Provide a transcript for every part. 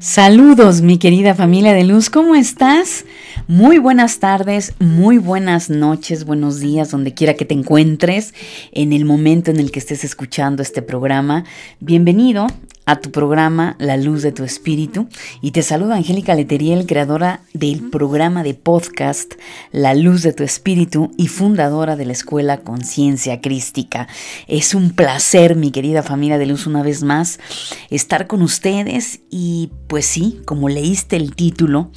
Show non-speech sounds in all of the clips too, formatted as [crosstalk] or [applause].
Saludos mi querida familia de luz, ¿cómo estás? Muy buenas tardes, muy buenas noches, buenos días, donde quiera que te encuentres, en el momento en el que estés escuchando este programa. Bienvenido a tu programa La Luz de tu Espíritu. Y te saluda Angélica Leteriel, creadora del programa de podcast La Luz de tu Espíritu y fundadora de la Escuela Conciencia Crística. Es un placer, mi querida familia de luz, una vez más, estar con ustedes. Y pues sí, como leíste el título,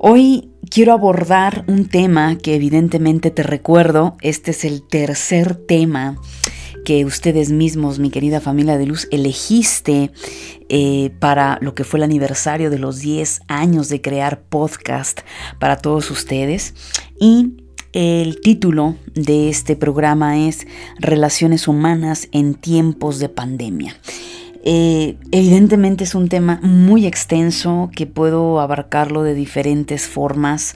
hoy quiero abordar un tema que evidentemente te recuerdo, este es el tercer tema que ustedes mismos, mi querida familia de luz, elegiste eh, para lo que fue el aniversario de los 10 años de crear podcast para todos ustedes. Y el título de este programa es Relaciones Humanas en tiempos de pandemia. Eh, evidentemente es un tema muy extenso que puedo abarcarlo de diferentes formas,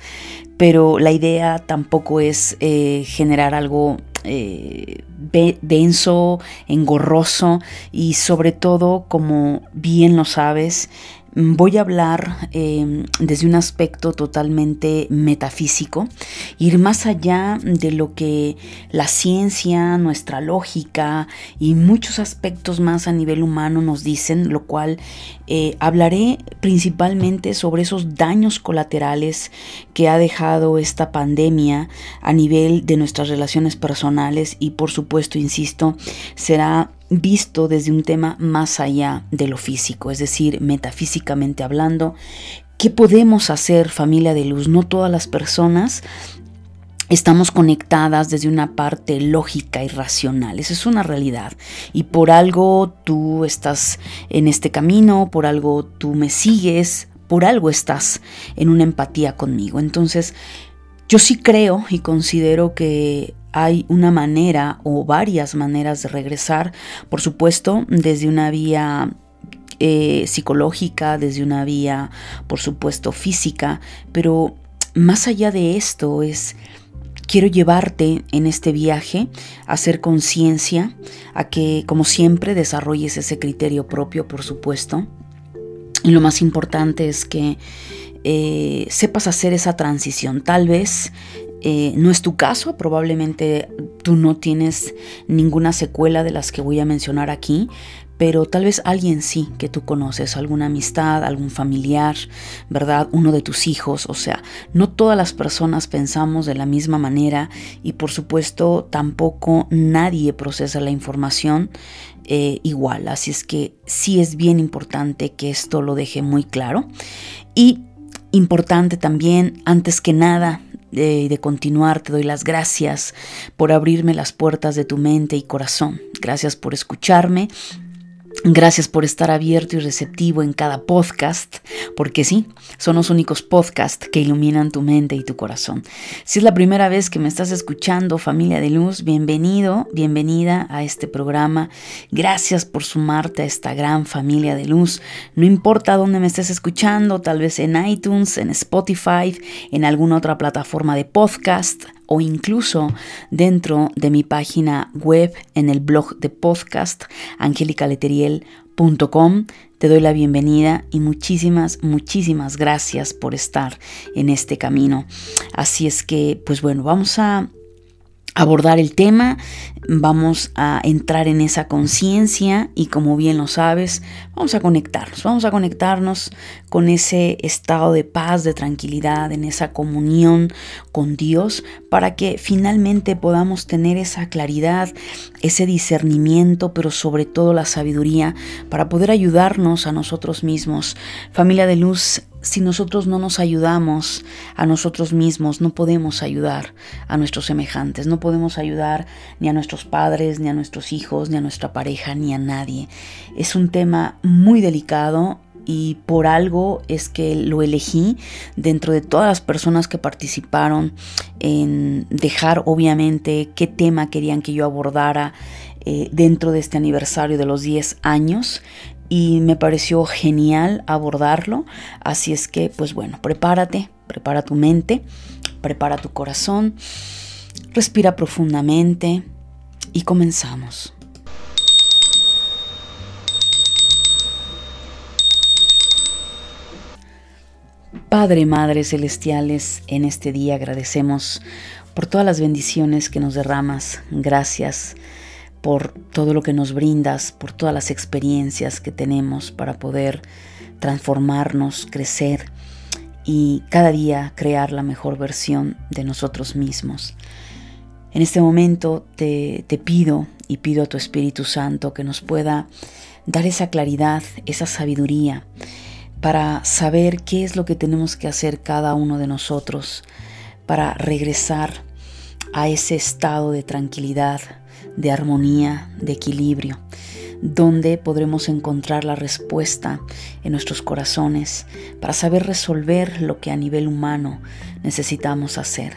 pero la idea tampoco es eh, generar algo eh, denso, engorroso y sobre todo, como bien lo sabes, Voy a hablar em, desde un aspecto totalmente metafísico, ir más allá de lo que la ciencia, nuestra lógica y muchos aspectos más a nivel humano nos dicen, lo cual eh, hablaré principalmente sobre esos daños colaterales que ha dejado esta pandemia a nivel de nuestras relaciones personales y por supuesto, insisto, será visto desde un tema más allá de lo físico, es decir, metafísicamente hablando. ¿Qué podemos hacer, familia de luz? No todas las personas estamos conectadas desde una parte lógica y racional. Esa es una realidad. Y por algo tú estás en este camino, por algo tú me sigues, por algo estás en una empatía conmigo. Entonces, yo sí creo y considero que hay una manera o varias maneras de regresar, por supuesto, desde una vía eh, psicológica, desde una vía, por supuesto, física, pero más allá de esto es, quiero llevarte en este viaje a hacer conciencia, a que, como siempre, desarrolles ese criterio propio, por supuesto. Y lo más importante es que eh, sepas hacer esa transición. Tal vez eh, no es tu caso, probablemente tú no tienes ninguna secuela de las que voy a mencionar aquí, pero tal vez alguien sí que tú conoces, alguna amistad, algún familiar, ¿verdad? Uno de tus hijos, o sea, no todas las personas pensamos de la misma manera y por supuesto tampoco nadie procesa la información eh, igual, así es que sí es bien importante que esto lo deje muy claro y importante también, antes que nada, de, de, continuar, te doy las gracias por abrirme las puertas de tu mente y corazón. Gracias por escucharme. Gracias por estar abierto y receptivo en cada podcast, porque sí, son los únicos podcasts que iluminan tu mente y tu corazón. Si es la primera vez que me estás escuchando, familia de luz, bienvenido, bienvenida a este programa. Gracias por sumarte a esta gran familia de luz. No importa dónde me estés escuchando, tal vez en iTunes, en Spotify, en alguna otra plataforma de podcast o incluso dentro de mi página web en el blog de podcast angelicaleteriel.com. Te doy la bienvenida y muchísimas, muchísimas gracias por estar en este camino. Así es que, pues bueno, vamos a abordar el tema, vamos a entrar en esa conciencia y como bien lo sabes, vamos a conectarnos, vamos a conectarnos con ese estado de paz, de tranquilidad, en esa comunión con Dios, para que finalmente podamos tener esa claridad, ese discernimiento, pero sobre todo la sabiduría para poder ayudarnos a nosotros mismos. Familia de luz, si nosotros no nos ayudamos a nosotros mismos, no podemos ayudar a nuestros semejantes, no podemos ayudar ni a nuestros padres, ni a nuestros hijos, ni a nuestra pareja, ni a nadie. Es un tema muy delicado, y por algo es que lo elegí dentro de todas las personas que participaron en dejar obviamente qué tema querían que yo abordara eh, dentro de este aniversario de los 10 años y me pareció genial abordarlo. Así es que, pues bueno, prepárate, prepara tu mente, prepara tu corazón, respira profundamente y comenzamos. Padre, Madre Celestiales, en este día agradecemos por todas las bendiciones que nos derramas. Gracias por todo lo que nos brindas, por todas las experiencias que tenemos para poder transformarnos, crecer y cada día crear la mejor versión de nosotros mismos. En este momento te, te, pido y pido a tu Espíritu Santo que nos pueda dar esa claridad, esa sabiduría para saber qué es lo que tenemos que hacer cada uno de nosotros para regresar a ese estado de tranquilidad, de armonía, de equilibrio, donde podremos encontrar la respuesta en nuestros corazones para saber resolver lo que a nivel humano necesitamos hacer.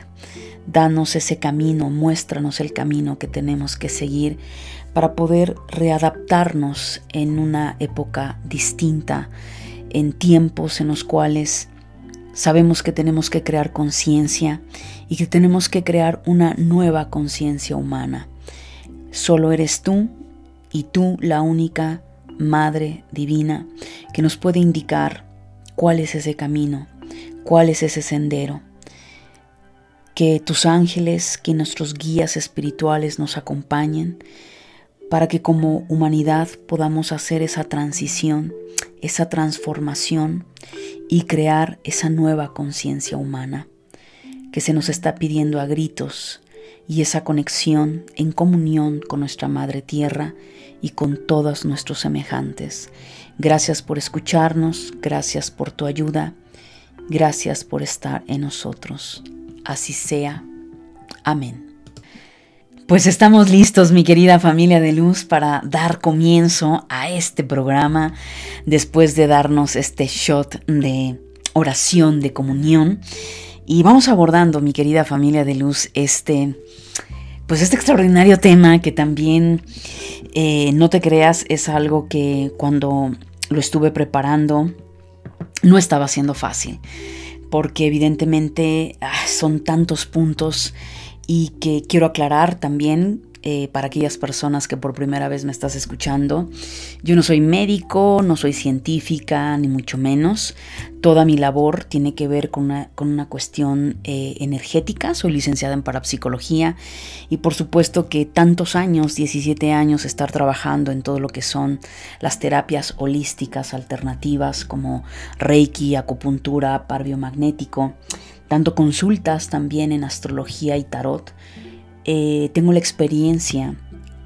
Danos ese camino, muéstranos el camino que tenemos que seguir para poder readaptarnos en una época distinta, en tiempos en los cuales sabemos que tenemos que crear conciencia y que tenemos que crear una nueva conciencia humana. Solo eres tú y tú la única Madre Divina que nos puede indicar cuál es ese camino, cuál es ese sendero. Que tus ángeles, que nuestros guías espirituales nos acompañen para que como humanidad podamos hacer esa transición, esa transformación y crear esa nueva conciencia humana que se nos está pidiendo a gritos y esa conexión en comunión con nuestra Madre Tierra y con todos nuestros semejantes. Gracias por escucharnos, gracias por tu ayuda, gracias por estar en nosotros. Así sea. Amén. Pues estamos listos, mi querida familia de luz, para dar comienzo a este programa después de darnos este shot de oración, de comunión. Y vamos abordando, mi querida familia de luz, este, pues este extraordinario tema que también, eh, no te creas, es algo que cuando lo estuve preparando no estaba siendo fácil, porque evidentemente ah, son tantos puntos y que quiero aclarar también eh, para aquellas personas que por primera vez me estás escuchando. Yo no soy médico, no soy científica, ni mucho menos. Toda mi labor tiene que ver con una, cuestión eh, energética. Soy licenciada en parapsicología y por supuesto que tantos años, 17 años, estar trabajando en todo lo que son las terapias holísticas alternativas como Reiki, acupuntura, par biomagnético, dando consultas también en astrología y tarot eh, tengo la experiencia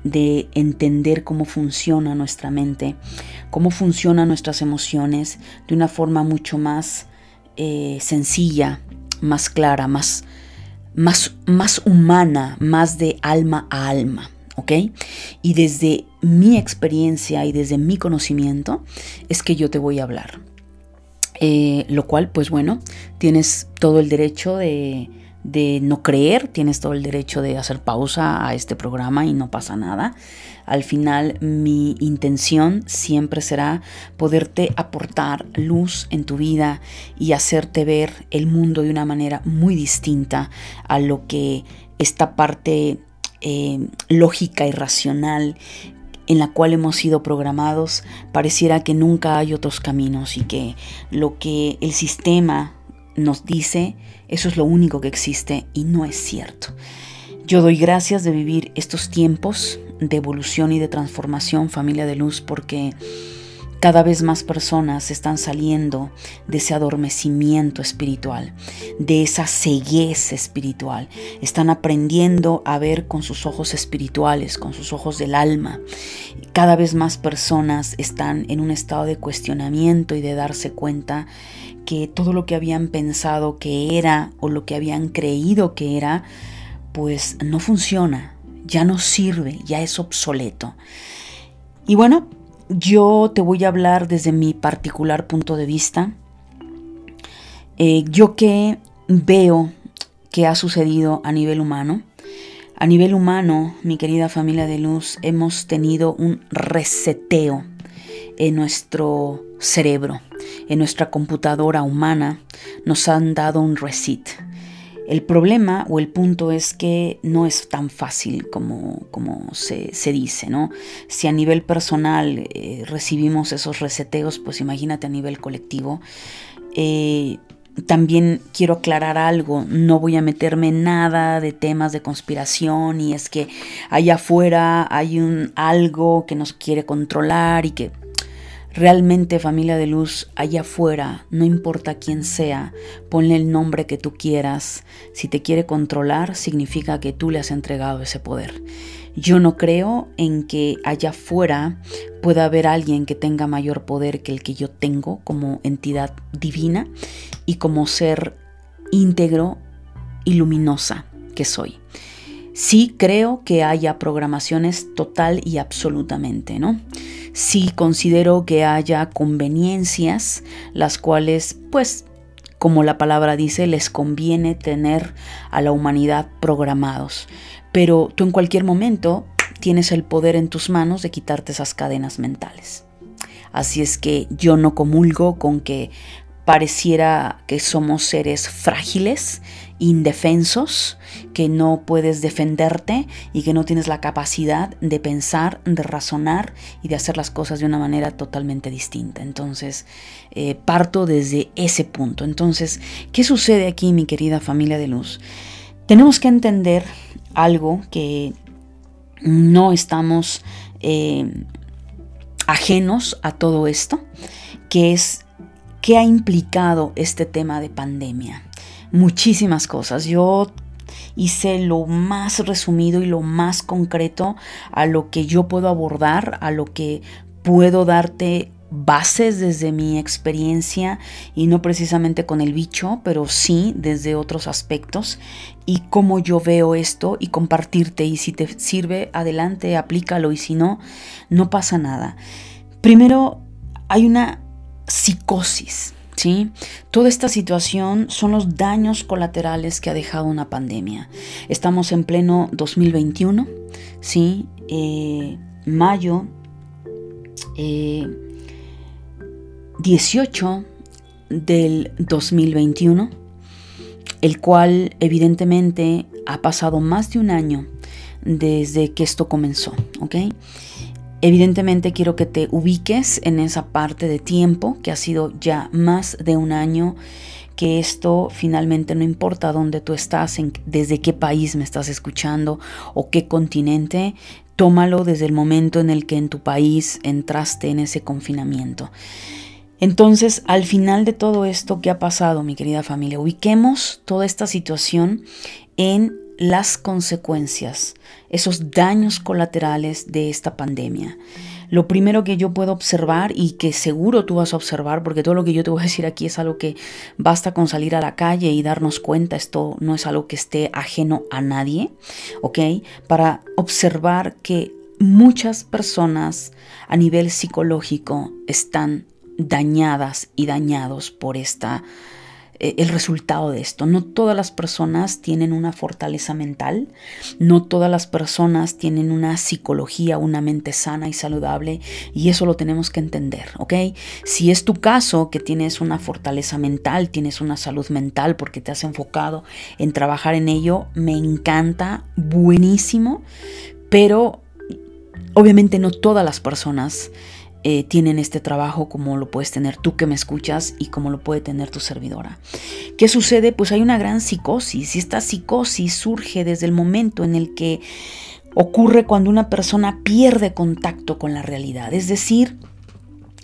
de entender cómo funciona nuestra mente, cómo funcionan nuestras emociones de una forma mucho más eh, sencilla, más clara, más, más, más humana, más de alma a alma. ¿ok? Y desde mi experiencia y desde mi conocimiento es que yo te voy a hablar. Eh, lo cual, pues bueno, tienes todo el derecho de, de no creer, tienes todo el derecho de hacer pausa a este programa y no pasa nada. Al final mi intención siempre será poderte aportar luz en tu vida y hacerte ver el mundo de una manera muy distinta a lo que esta parte eh, lógica y racional en la cual hemos sido programados, pareciera que nunca hay otros caminos y que lo que el sistema nos dice, eso es lo único que existe y no es cierto. Yo doy gracias de vivir estos tiempos de evolución y de transformación, familia de luz, porque cada vez más personas están saliendo de ese adormecimiento espiritual, de esa ceguez espiritual. Están aprendiendo a ver con sus ojos espirituales, con sus ojos del alma. Cada vez más personas están en un estado de cuestionamiento y de darse cuenta que todo lo que habían pensado que era o lo que habían creído que era, pues no funciona, ya no sirve, ya es obsoleto. Y bueno, yo te voy a hablar desde mi particular punto de vista. Eh, yo que veo que ha sucedido a nivel humano. A nivel humano, mi querida familia de luz, hemos tenido un reseteo en nuestro cerebro, en nuestra computadora humana. Nos han dado un reset. El problema o el punto es que no es tan fácil como, como se, dice, ¿no? Si a nivel personal eh, recibimos esos reseteos, pues imagínate a nivel colectivo. Eh, también quiero aclarar algo, no voy a meterme en nada de temas de conspiración y es que allá afuera hay un algo que nos quiere controlar y que Realmente familia de luz, allá afuera, no importa quién sea, ponle el nombre que tú quieras. Si te quiere controlar, significa que tú le has entregado ese poder. Yo no creo en que allá afuera pueda haber alguien que tenga mayor poder que el que yo tengo como entidad divina y como ser íntegro y luminosa que soy. Sí creo que haya programaciones total y absolutamente, ¿no? sí considero que haya conveniencias, las cuales, pues, como la palabra dice, les conviene tener a la humanidad programados. Pero tú en cualquier momento tienes el poder en tus manos de quitarte esas cadenas mentales. Así es que yo no comulgo con que pareciera que somos seres frágiles, indefensos, que no puedes defenderte y que no tienes la capacidad de pensar, de razonar y de hacer las cosas de una manera totalmente distinta. Entonces, eh, parto desde ese punto. Entonces, ¿qué sucede aquí, mi querida familia de luz? Tenemos que entender algo que no estamos eh, ajenos a todo esto, que es ¿Qué ha implicado este tema de pandemia? Muchísimas cosas. Yo hice lo más resumido y lo más concreto a lo que yo puedo abordar, a lo que puedo darte bases desde mi experiencia y no precisamente con el bicho, pero sí desde otros aspectos y cómo yo veo esto y compartirte y si te sirve adelante, aplícalo y si no, no pasa nada. Primero, hay una psicosis. ¿Sí? Toda esta situación son los daños colaterales que ha dejado una pandemia. Estamos en pleno 2021, ¿sí? Eh, mayo 18 eh, del 2021, el cual evidentemente ha pasado más de un año desde que esto comenzó, ¿ok? Evidentemente quiero que te ubiques en esa parte de tiempo que ha sido ya más de un año que esto finalmente no importa dónde tú estás, desde qué país me estás escuchando o qué continente, tómalo desde el momento en el que en tu país entraste en ese confinamiento. Entonces, al final de todo esto, ¿qué ha pasado, mi querida familia? Ubiquemos toda esta situación en las consecuencias, esos daños colaterales de esta pandemia. Lo primero que yo puedo observar y que seguro tú vas a observar, porque todo lo que yo te voy a decir aquí es algo que basta con salir a la calle y darnos cuenta, esto no es algo que esté ajeno a nadie, ¿ok? Para observar que muchas personas a nivel psicológico están dañadas y dañados por esta eh, el resultado de esto. No todas las personas tienen una fortaleza mental, no todas las personas tienen una psicología, una mente sana y saludable y eso lo tenemos que entender, ¿ok? Si es tu caso que tienes una fortaleza mental, tienes una salud mental porque te has enfocado en trabajar en ello, me encanta, buenísimo, pero obviamente no todas las personas eh, tienen este trabajo como lo puedes tener tú que me escuchas y como lo puede tener tu servidora. ¿Qué sucede? Pues hay una gran psicosis y esta psicosis surge desde el momento en el que ocurre cuando una persona pierde contacto con la realidad, es decir,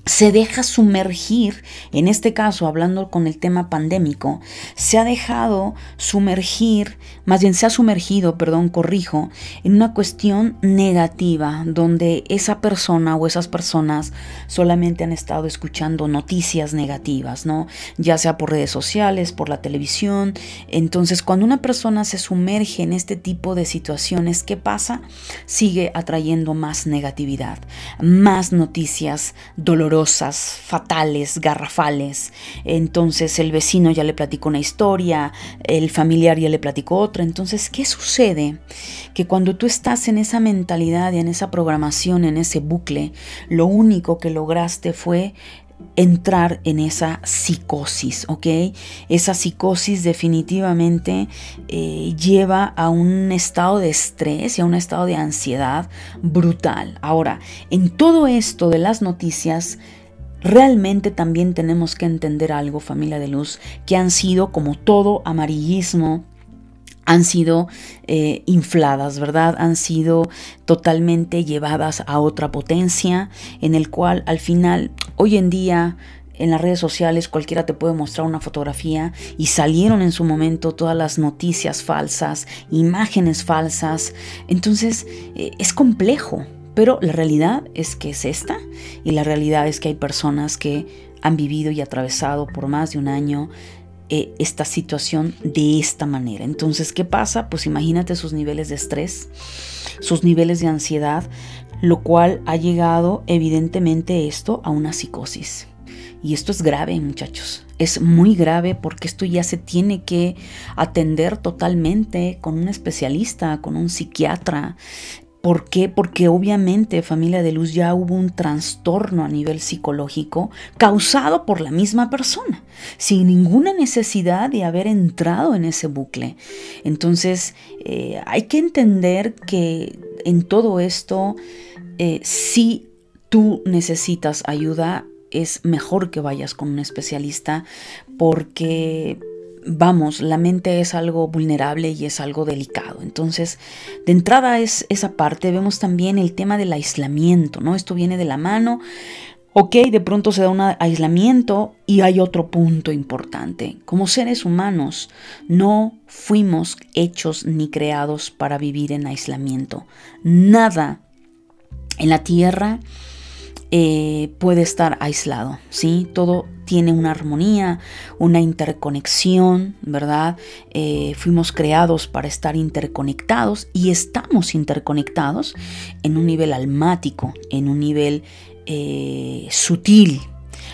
se deja sumergir, en este caso hablando con el tema pandémico, se ha dejado sumergir, más bien se ha sumergido, perdón, corrijo, en una cuestión negativa, donde esa persona o esas personas solamente han estado escuchando noticias negativas, ¿no? Ya sea por redes sociales, por la televisión. Entonces, cuando una persona se sumerge en este tipo de situaciones, ¿qué pasa? Sigue atrayendo más negatividad, más noticias dolorosas fatales, garrafales. Entonces el vecino ya le platicó una historia, el familiar ya le platicó otra. Entonces, ¿qué sucede? Que cuando tú estás en esa mentalidad y en esa programación, en ese bucle, lo único que lograste fue entrar en esa psicosis, ¿ok? Esa psicosis definitivamente eh, lleva a un estado de estrés y a un estado de ansiedad brutal. Ahora, en todo esto de las noticias, realmente también tenemos que entender algo, familia de luz, que han sido como todo amarillismo, han sido eh, infladas, ¿verdad? Han sido totalmente llevadas a otra potencia, en el cual al final, hoy en día, en las redes sociales cualquiera te puede mostrar una fotografía y salieron en su momento todas las noticias falsas, imágenes falsas. Entonces eh, es complejo, pero la realidad es que es esta y la realidad es que hay personas que han vivido y atravesado por más de un año eh, esta situación de esta manera. Entonces, ¿qué pasa? Pues imagínate sus niveles de estrés, sus niveles de ansiedad, lo cual ha llegado evidentemente esto a una psicosis. Y esto es grave, muchachos. Es muy grave porque esto ya se tiene que atender totalmente con un especialista, con un psiquiatra. ¿Por qué? Porque obviamente familia de luz ya hubo un trastorno a nivel psicológico causado por la misma persona, sin ninguna necesidad de haber entrado en ese bucle. Entonces eh, hay que entender que en todo esto, eh, si tú necesitas ayuda, es mejor que vayas con un especialista porque vamos, la mente es algo vulnerable y es algo delicado. Entonces, de entrada es esa parte. Vemos también el tema del aislamiento, ¿no? Esto viene de la mano. Ok, de pronto se da un aislamiento y hay otro punto importante. Como seres humanos, no fuimos hechos ni creados para vivir en aislamiento. Nada en la tierra eh, puede estar aislado, ¿sí? Todo tiene una armonía, una interconexión, ¿verdad? Eh, fuimos creados para estar interconectados y estamos interconectados en un nivel almático, en un nivel eh, sutil,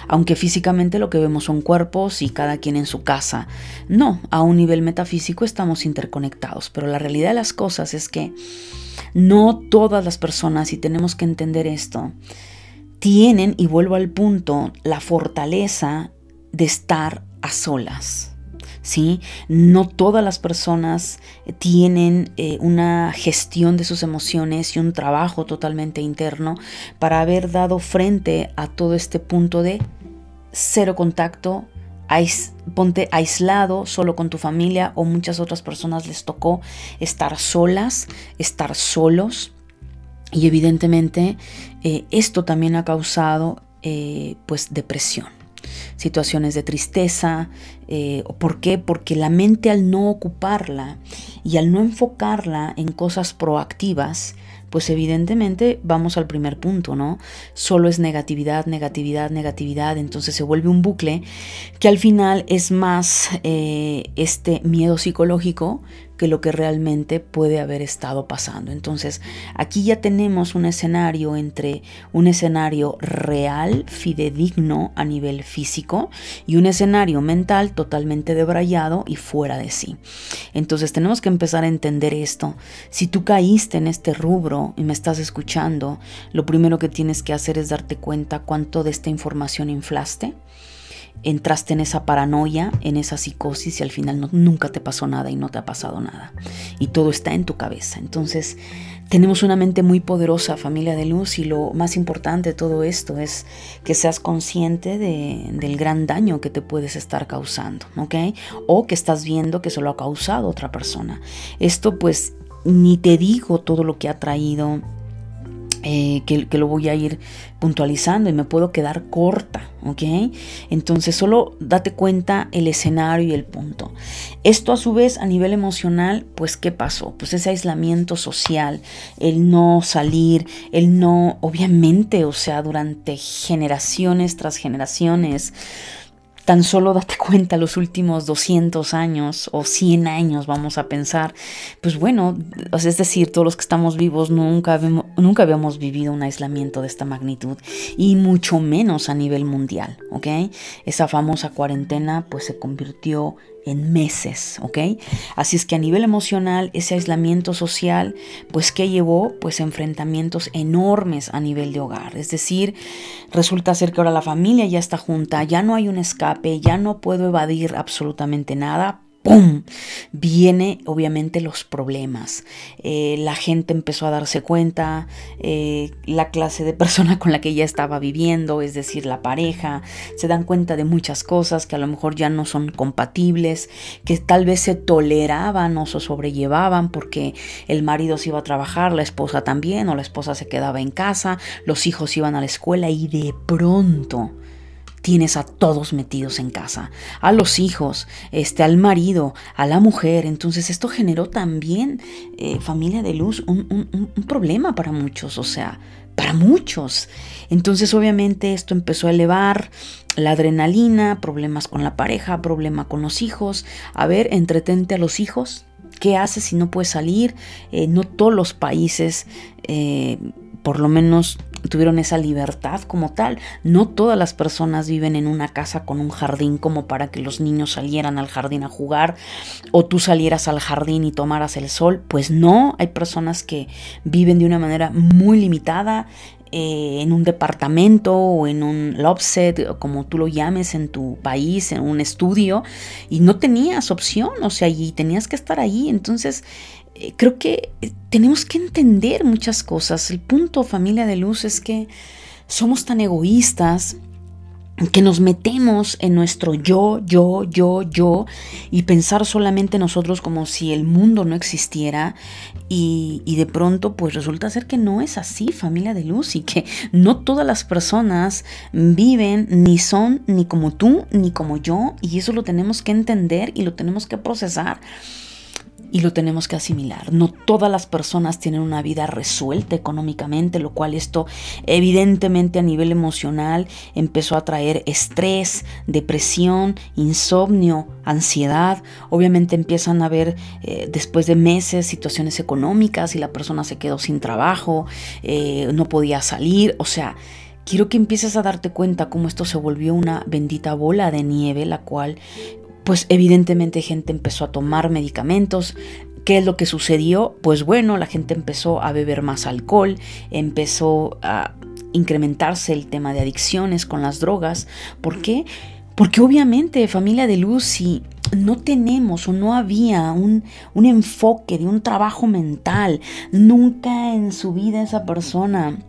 aunque físicamente lo que vemos son cuerpos y cada quien en su casa. No, a un nivel metafísico estamos interconectados, pero la realidad de las cosas es que no todas las personas, y tenemos que entender esto, tienen, y vuelvo al punto, la fortaleza de estar a solas. ¿sí? No todas las personas tienen eh, una gestión de sus emociones y un trabajo totalmente interno para haber dado frente a todo este punto de cero contacto, ponte aislado solo con tu familia o muchas otras personas les tocó estar solas, estar solos y evidentemente eh, esto también ha causado eh, pues depresión, situaciones de tristeza. Eh, ¿Por qué? Porque la mente al no ocuparla y al no enfocarla en cosas proactivas, pues evidentemente vamos al primer punto, ¿no? Solo es negatividad, negatividad, negatividad, entonces se vuelve un bucle que al final es más este miedo psicológico lo que realmente puede haber estado pasando. Entonces, aquí ya tenemos un escenario entre un escenario real, fidedigno a nivel físico, y un escenario mental totalmente debrayado y fuera de sí. Entonces, tenemos que empezar a entender esto. Si tú caíste en este rubro y me estás escuchando, lo primero que tienes que hacer es darte cuenta cuánto de esta información inflaste entraste en esa paranoia, en esa psicosis y al final nunca te pasó nada y no te ha pasado nada. Y todo está en tu cabeza. Entonces, tenemos una mente muy poderosa, familia de luz, y lo más importante de todo esto es que seas consciente del gran daño que te puedes estar causando, ¿ok? O que estás viendo que se lo ha causado otra persona. Esto pues ni te digo todo lo que ha traído eh, que, lo voy a ir puntualizando y me puedo quedar corta, ¿ok? Entonces solo date cuenta el escenario y el punto. Esto a su vez a nivel emocional, pues ¿qué pasó? Pues ese aislamiento social, el no salir, el no, obviamente, o sea, durante generaciones tras generaciones, Tan solo date [laughs] cuenta los últimos 200 años o 100 años, vamos a pensar, pues bueno, es decir, todos los que estamos vivos nunca, nunca habíamos vivido un aislamiento de esta magnitud y mucho menos a nivel mundial, ¿ok? Esa famosa cuarentena pues se convirtió en meses, ¿ok? Así es que a nivel emocional, ese aislamiento social, pues ¿qué llevó? Pues enfrentamientos enormes a nivel de hogar. Es decir, resulta ser que ahora la familia ya está junta, ya no hay un escape, ya no puedo evadir absolutamente nada, ¡pum! Viene obviamente los problemas. Eh, la gente empezó a darse cuenta, eh, la clase de persona con la que ya estaba viviendo, es decir, la pareja, se dan cuenta de muchas cosas que a lo mejor ya no son compatibles, que tal vez se toleraban o se sobrellevaban porque el marido se iba a trabajar, la esposa también, o la esposa se quedaba en casa, los hijos iban a la escuela y de pronto tienes a todos metidos en casa, a los hijos, este, al marido, a la mujer. Entonces esto generó también, eh, familia de luz, un, problema para muchos, o sea, para muchos. Entonces obviamente esto empezó a elevar la adrenalina, problemas con la pareja, problema con los hijos. A ver, entretente a los hijos. ¿Qué haces si no puedes salir? Eh, no todos los países, eh, por lo menos tuvieron esa libertad como tal. No todas las personas viven en una casa con un jardín como para que los niños salieran al jardín a jugar o tú salieras al jardín y tomaras el sol. Pues no, hay personas que viven de una manera muy limitada. Eh, en un departamento o en un lobset, como tú lo llames en tu país, en un estudio, y no tenías opción, o sea, y tenías que estar ahí. Entonces, creo que eh, tenemos que entender muchas cosas. El punto, familia de luz, es que somos tan egoístas que nos metemos en nuestro yo, yo, yo, yo y pensar solamente nosotros como si el mundo no existiera y, y, de pronto pues resulta ser que no es así familia de luz y que no todas las personas viven ni son ni como tú ni como yo y eso lo tenemos que entender y lo tenemos que procesar y lo tenemos que asimilar. No todas las personas tienen una vida resuelta económicamente, lo cual esto evidentemente a nivel emocional empezó a traer estrés, depresión, insomnio, ansiedad. Obviamente empiezan a haber eh, después de meses situaciones económicas y la persona se quedó sin trabajo, eh, no podía salir, o sea... Quiero que empieces a darte cuenta cómo esto se volvió una bendita bola de nieve, la cual pues evidentemente gente empezó a tomar medicamentos. ¿Qué es lo que sucedió? Pues bueno, la gente empezó a beber más alcohol, empezó a incrementarse el tema de adicciones con las drogas. ¿Por qué? Porque obviamente familia de luz, si no tenemos o no había un, un enfoque de un trabajo mental, nunca en su vida esa persona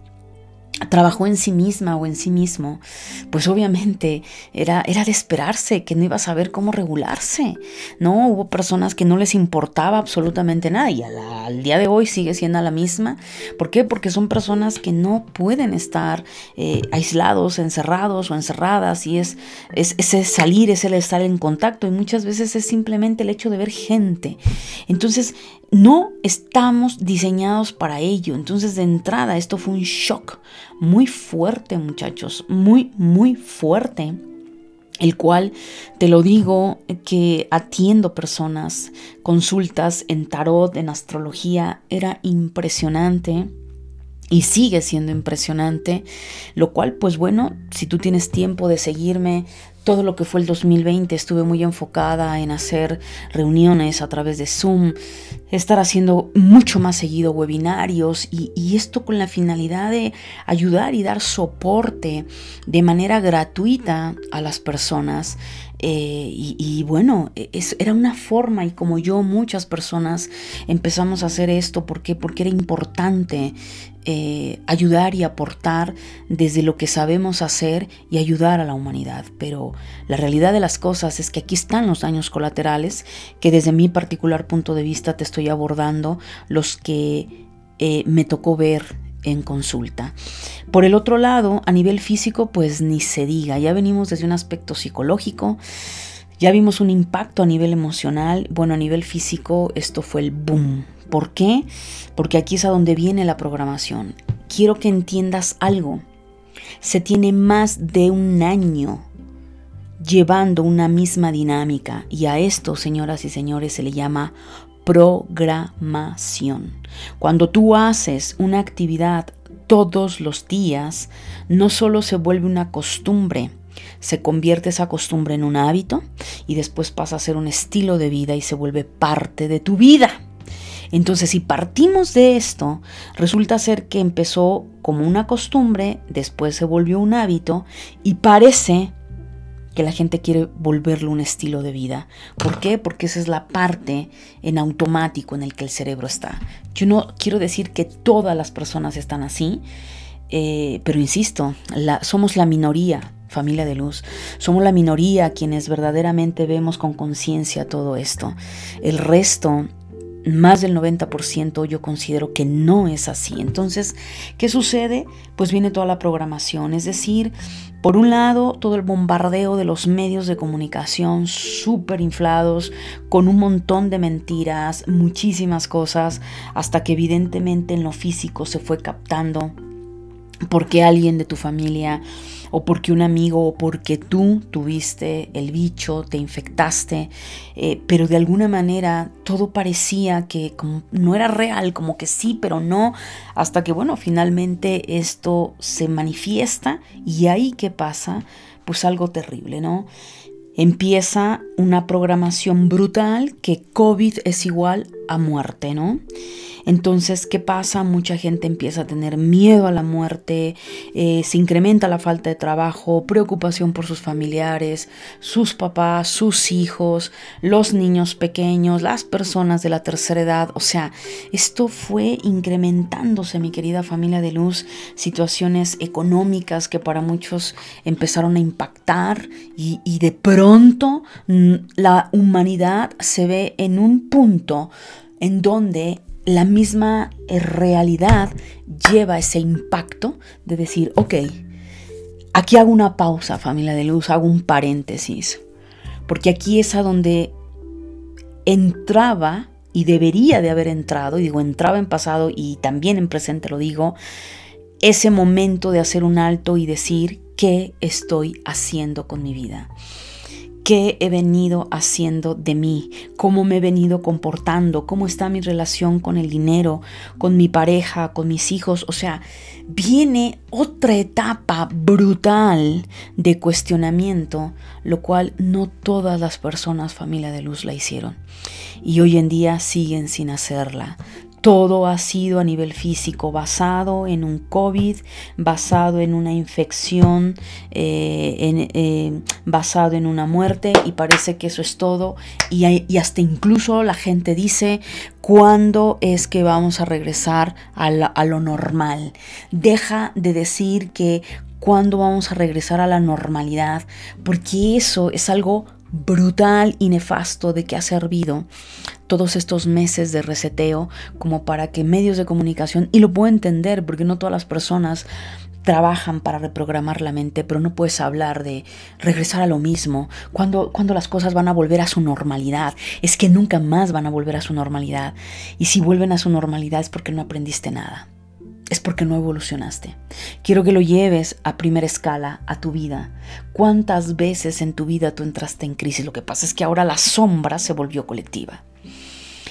trabajó en sí misma o en sí mismo, pues obviamente era, era de esperarse que no iba a saber cómo regularse, ¿no? Hubo personas que no les importaba absolutamente nada y al día de hoy sigue siendo la misma. ¿Por qué? Porque son personas que no pueden estar eh, aislados, encerrados o encerradas y es, es ese salir, es el estar en contacto y muchas veces es simplemente el hecho de ver gente. Entonces, no estamos diseñados para ello. Entonces, de entrada, esto fue un shock muy fuerte, muchachos, muy, muy fuerte el cual te lo digo que atiendo personas, consultas en tarot, en astrología, era impresionante y sigue siendo impresionante, lo cual pues bueno, si tú tienes tiempo de seguirme, todo lo que fue el 2020 estuve muy enfocada en hacer reuniones a través de Zoom, estar haciendo mucho más seguido webinarios y, esto con la finalidad de ayudar y dar soporte de manera gratuita a las personas. Eh, y, bueno, es, era una forma y como yo muchas personas empezamos a hacer esto, ¿por Porque era importante eh, ayudar y aportar desde lo que sabemos hacer y ayudar a la humanidad. Pero la realidad de las cosas es que aquí están los daños colaterales que desde mi particular punto de vista te estoy abordando, los que eh, me tocó ver en consulta. Por el otro lado, a nivel físico, pues ni se diga, ya venimos desde un aspecto psicológico, ya vimos un impacto a nivel emocional, bueno, a nivel físico esto fue el boom. ¿Por qué? Porque aquí es a donde viene la programación. Quiero que entiendas algo. Se tiene más de un año llevando una misma dinámica y a esto, señoras y señores, se le llama programación. Cuando tú haces una actividad todos los días, no solo se vuelve una costumbre, se convierte esa costumbre en un hábito y después pasa a ser un estilo de vida y se vuelve parte de tu vida. Entonces, si partimos de esto, resulta ser que empezó como una costumbre, después se volvió un hábito y parece que la gente quiere volverlo un estilo de vida. ¿Por qué? Porque esa es la parte en automático en el que el cerebro está. Yo no quiero decir que todas las personas están así, eh, pero insisto, somos la minoría familia de luz. Somos la minoría quienes verdaderamente vemos con conciencia todo esto. El resto más del 90% yo considero que no es así. Entonces, ¿qué sucede? Pues viene toda la programación, es decir, por un lado, todo el bombardeo de los medios de comunicación súper inflados, con un montón de mentiras, muchísimas cosas, hasta que evidentemente en lo físico se fue captando porque alguien de tu familia o porque un amigo o porque tú tuviste el bicho, te infectaste, eh, pero de alguna manera todo parecía que no era real, como que sí, pero no, hasta que bueno, finalmente esto se manifiesta y ahí qué pasa, pues algo terrible, ¿no? Empieza una programación brutal que COVID es igual a muerte, ¿no? Entonces, ¿qué pasa? Mucha gente empieza a tener miedo a la muerte, eh, se incrementa la falta de trabajo, preocupación por sus familiares, sus papás, sus hijos, los niños pequeños, las personas de la tercera edad. O sea, esto fue incrementándose, mi querida familia de luz, situaciones económicas que para muchos empezaron a impactar y, y de pronto mm, la humanidad se ve en un punto en donde la misma eh, realidad lleva ese impacto de decir, ok, aquí hago una pausa, familia de luz, hago un paréntesis, porque aquí es a donde entraba y debería de haber entrado, y digo entraba en pasado y también en presente lo digo, ese momento de hacer un alto y decir qué estoy haciendo con mi vida qué he venido haciendo de mí, cómo me he venido comportando, cómo está mi relación con el dinero, con mi pareja, con mis hijos. O sea, viene otra etapa brutal de cuestionamiento, lo cual no todas las personas familia de luz la hicieron. Y hoy en día siguen sin hacerla. Todo ha sido a nivel físico, basado en un COVID, basado en una infección, eh, eh, basado en una muerte y parece que eso es todo. Y, hasta incluso la gente dice, ¿cuándo es que vamos a regresar a, a lo normal? Deja de decir que cuándo vamos a regresar a la normalidad, porque eso es algo brutal y nefasto de que ha servido todos estos meses de reseteo como para que medios de comunicación, y lo puedo entender porque no todas las personas trabajan para reprogramar la mente, pero no puedes hablar de regresar a lo mismo, cuando, cuando las cosas van a volver a su normalidad. Es que nunca más van a volver a su normalidad. Y si vuelven a su normalidad es porque no aprendiste nada es porque no evolucionaste. Quiero que lo lleves a primera escala, a tu vida. ¿Cuántas veces en tu vida tú entraste en crisis? Lo que pasa es que ahora la sombra se volvió colectiva.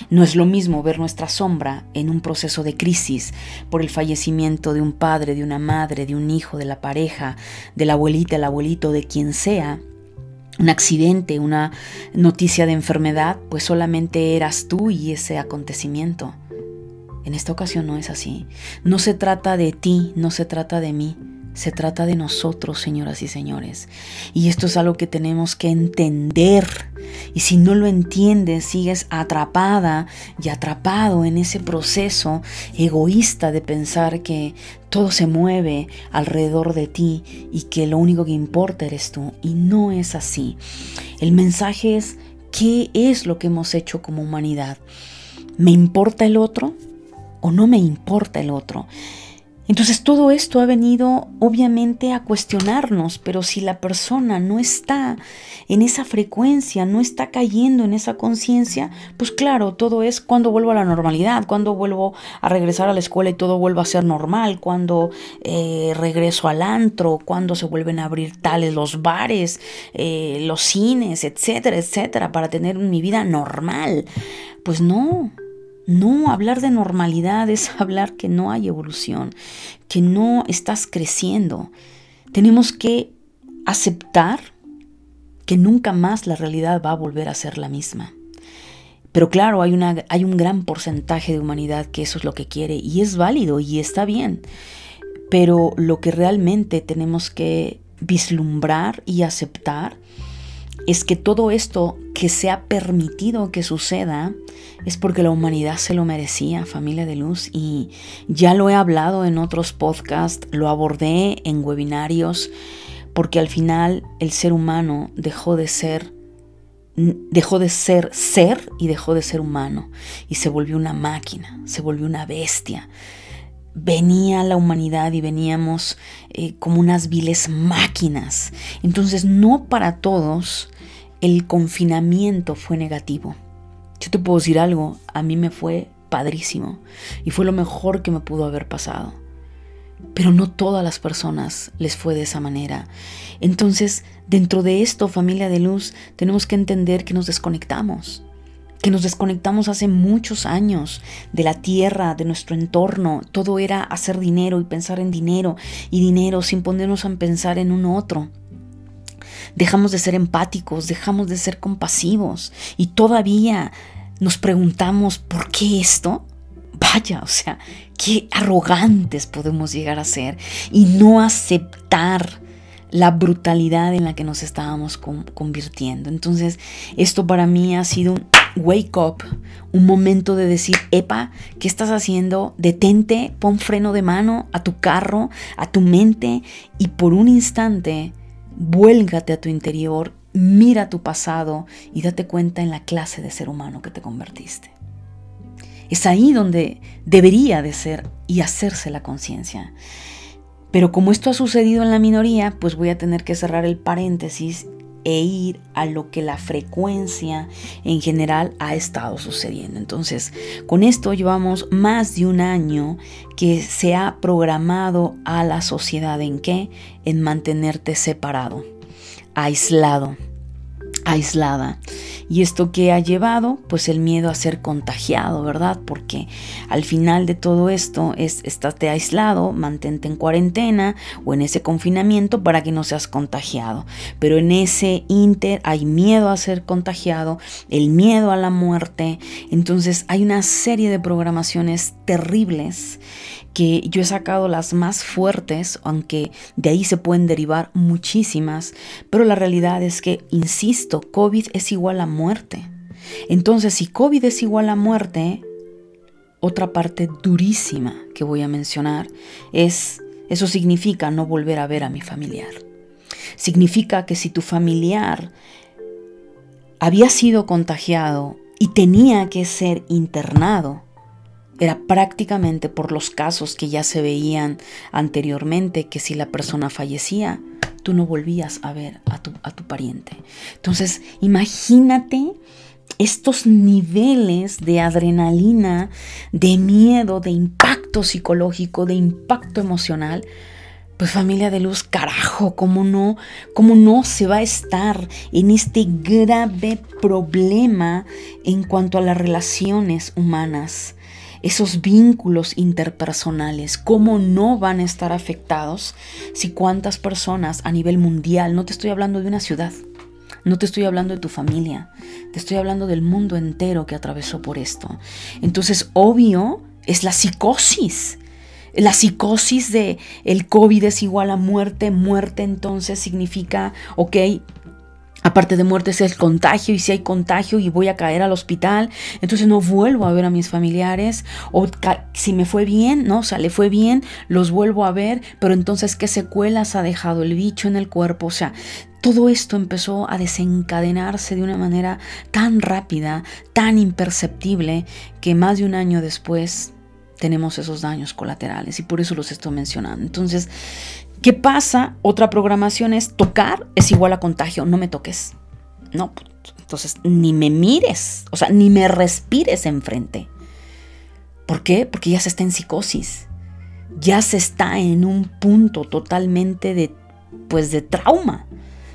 No es lo mismo ver nuestra sombra en un proceso de crisis por el fallecimiento de un padre, de una madre, de un hijo, de la pareja, de la abuelita, el abuelito, de quien sea, un accidente, una noticia de enfermedad, pues solamente eras tú y ese acontecimiento. En esta ocasión no es así. No se trata de ti, no se trata de mí. Se trata de nosotros, señoras y señores. Y esto es algo que tenemos que entender. Y si no lo entiendes, sigues atrapada y atrapado en ese proceso egoísta de pensar que todo se mueve alrededor de ti y que lo único que importa eres tú. Y no es así. El mensaje es, ¿qué es lo que hemos hecho como humanidad? ¿Me importa el otro? O no me importa el otro. Entonces todo esto ha venido obviamente a cuestionarnos, pero si la persona no está en esa frecuencia, no está cayendo en esa conciencia, pues claro, todo es cuando vuelvo a la normalidad, cuando vuelvo a regresar a la escuela y todo vuelve a ser normal, cuando eh, regreso al antro, cuando se vuelven a abrir tales los bares, eh, los cines, etcétera, etcétera, para tener mi vida normal. Pues no, no, hablar de normalidad es [laughs] hablar que no hay evolución, que no estás creciendo. Tenemos que aceptar que nunca más la realidad va a volver a ser la misma. Pero claro, hay, hay un gran porcentaje de humanidad que eso es lo que quiere y es válido y está bien. Pero lo que realmente tenemos que vislumbrar y aceptar es que todo esto que se ha permitido que suceda es porque la humanidad se lo merecía, familia de luz, y ya lo he hablado en otros podcasts, lo abordé en webinarios, porque al final el ser humano dejó de ser dejó de ser ser y dejó de ser humano y se volvió una máquina, se volvió una bestia. Venía la humanidad y veníamos eh, como unas viles máquinas. Entonces no para todos el confinamiento fue negativo. Yo te puedo decir algo, a mí me fue padrísimo y fue lo mejor que me pudo haber pasado. Pero no todas las personas les fue de esa manera. Entonces, dentro de esto, familia de luz, tenemos que entender que nos desconectamos, que nos desconectamos hace muchos años de la tierra, de nuestro entorno. Todo era hacer dinero y pensar en dinero y dinero sin ponernos a pensar en un otro dejamos de ser empáticos, dejamos de ser compasivos y todavía nos preguntamos, ¿por qué esto? Vaya, o sea, qué arrogantes podemos llegar a ser y no aceptar la brutalidad en la que nos estábamos convirtiendo. Entonces, esto para mí ha sido un wake up, un momento de decir, epa, ¿qué estás haciendo? Detente, pon freno de mano a tu carro, a tu mente y por un instante Vuélgate a tu interior, mira tu pasado y date cuenta en la clase de ser humano que te convertiste. Es ahí donde debería de ser y hacerse la conciencia. Pero como esto ha sucedido en la minoría, pues voy a tener que cerrar el paréntesis e ir a lo que la frecuencia en general ha estado sucediendo. Entonces, con esto llevamos más de un año que se ha programado a la sociedad en qué? En mantenerte separado, aislado aislada. ¿Y esto que ha llevado? Pues el miedo a ser contagiado, ¿verdad? Porque al final de todo esto es estate aislado, mantente en cuarentena o en ese confinamiento para que no seas contagiado. Pero en ese inter hay miedo a ser contagiado, el miedo a la muerte. Entonces hay una serie de programaciones terribles que yo he sacado las más fuertes, aunque de ahí se pueden derivar muchísimas, pero la realidad es que, insisto, COVID es igual a muerte. Entonces, si COVID es igual a muerte, otra parte durísima que voy a mencionar es, eso significa no volver a ver a mi familiar. Significa que si tu familiar había sido contagiado y tenía que ser internado, era prácticamente por los casos que ya se veían anteriormente que si la persona fallecía, tú no volvías a ver a tu, a tu pariente. Entonces, imagínate estos niveles de adrenalina, de miedo, de impacto psicológico, de impacto emocional. Pues familia de luz, carajo, ¿cómo no? ¿Cómo no se va a estar en este grave problema en cuanto a las relaciones humanas? Esos vínculos interpersonales, cómo no van a estar afectados si cuántas personas a nivel mundial, no te estoy hablando de una ciudad, no te estoy hablando de tu familia, te estoy hablando del mundo entero que atravesó por esto. Entonces, obvio, es la psicosis. La psicosis de el COVID es igual a muerte, muerte entonces significa, ok, Aparte de muerte es el contagio y si hay contagio y voy a caer al hospital, entonces no vuelvo a ver a mis familiares o si me fue bien, ¿no? O sea, le fue bien, los vuelvo a ver, pero entonces qué secuelas ha dejado el bicho en el cuerpo, o sea, todo esto empezó a desencadenarse de una manera tan rápida, tan imperceptible, que más de un año después tenemos esos daños colaterales y por eso los estoy mencionando. Entonces, ¿qué pasa? Otra programación es tocar es igual a contagio, no me toques. No, entonces ni me mires, o sea, ni me respires enfrente. ¿Por qué? Porque ya se está en psicosis. Ya se está en un punto totalmente de pues de trauma,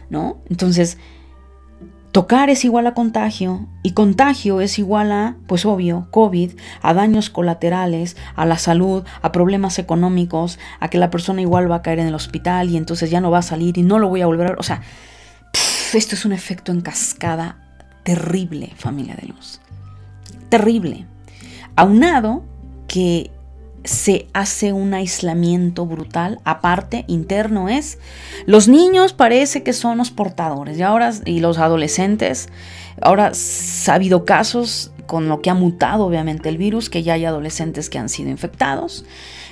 ¿no? Entonces, Tocar es igual a contagio y contagio es igual a, pues obvio, COVID, a daños colaterales, a la salud, a problemas económicos, a que la persona igual va a caer en el hospital y entonces ya no va a salir y no lo voy a volver a ver. O sea, esto es un efecto en cascada terrible, familia de luz. Terrible. Aunado que se hace un aislamiento brutal, aparte, interno es, los niños parece que son los portadores y ahora, y los adolescentes, ahora ha habido casos con lo que ha mutado obviamente el virus, que ya hay adolescentes que han sido infectados,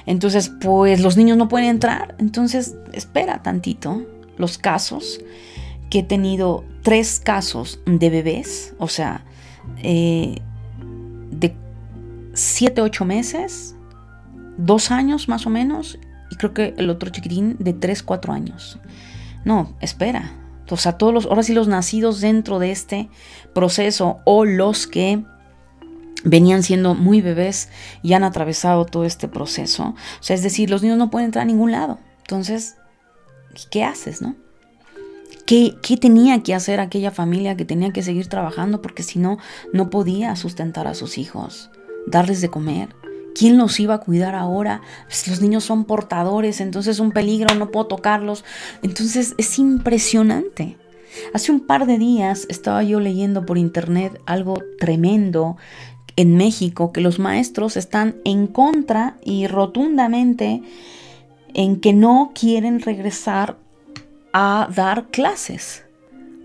entonces pues los niños no pueden entrar, entonces espera tantito los casos, que he tenido tres casos de bebés, o sea, eh, de 7, 8 meses, dos años más o menos, y creo que el otro chiquitín de tres, cuatro años. No, espera. O sea, todos los, ahora sí los nacidos dentro de este proceso o los que venían siendo muy bebés y han atravesado todo este proceso. O sea, es decir, los niños no pueden entrar a ningún lado. Entonces, ¿qué haces, no? ¿Qué, ¿Qué, tenía que hacer aquella familia que tenía que seguir trabajando porque si no, no podía sustentar a sus hijos, darles de comer? ¿Quién los iba a cuidar ahora? Pues los niños son portadores, entonces es un peligro, no puedo tocarlos. Entonces es impresionante. Hace un par de días estaba yo leyendo por internet algo tremendo en México, que los maestros están en contra y rotundamente en que no quieren regresar a dar clases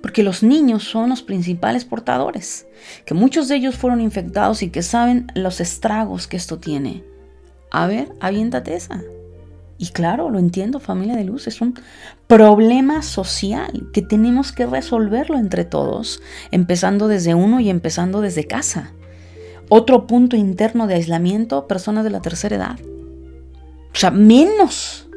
porque los niños son los principales portadores, que muchos de ellos fueron infectados y que saben los estragos que esto tiene. A ver, aviéntate esa. Y claro, lo entiendo, familia de luz, es un problema social que tenemos que resolverlo entre todos, empezando desde uno y empezando desde casa. Otro punto interno de aislamiento, personas de la tercera edad. O sea, menos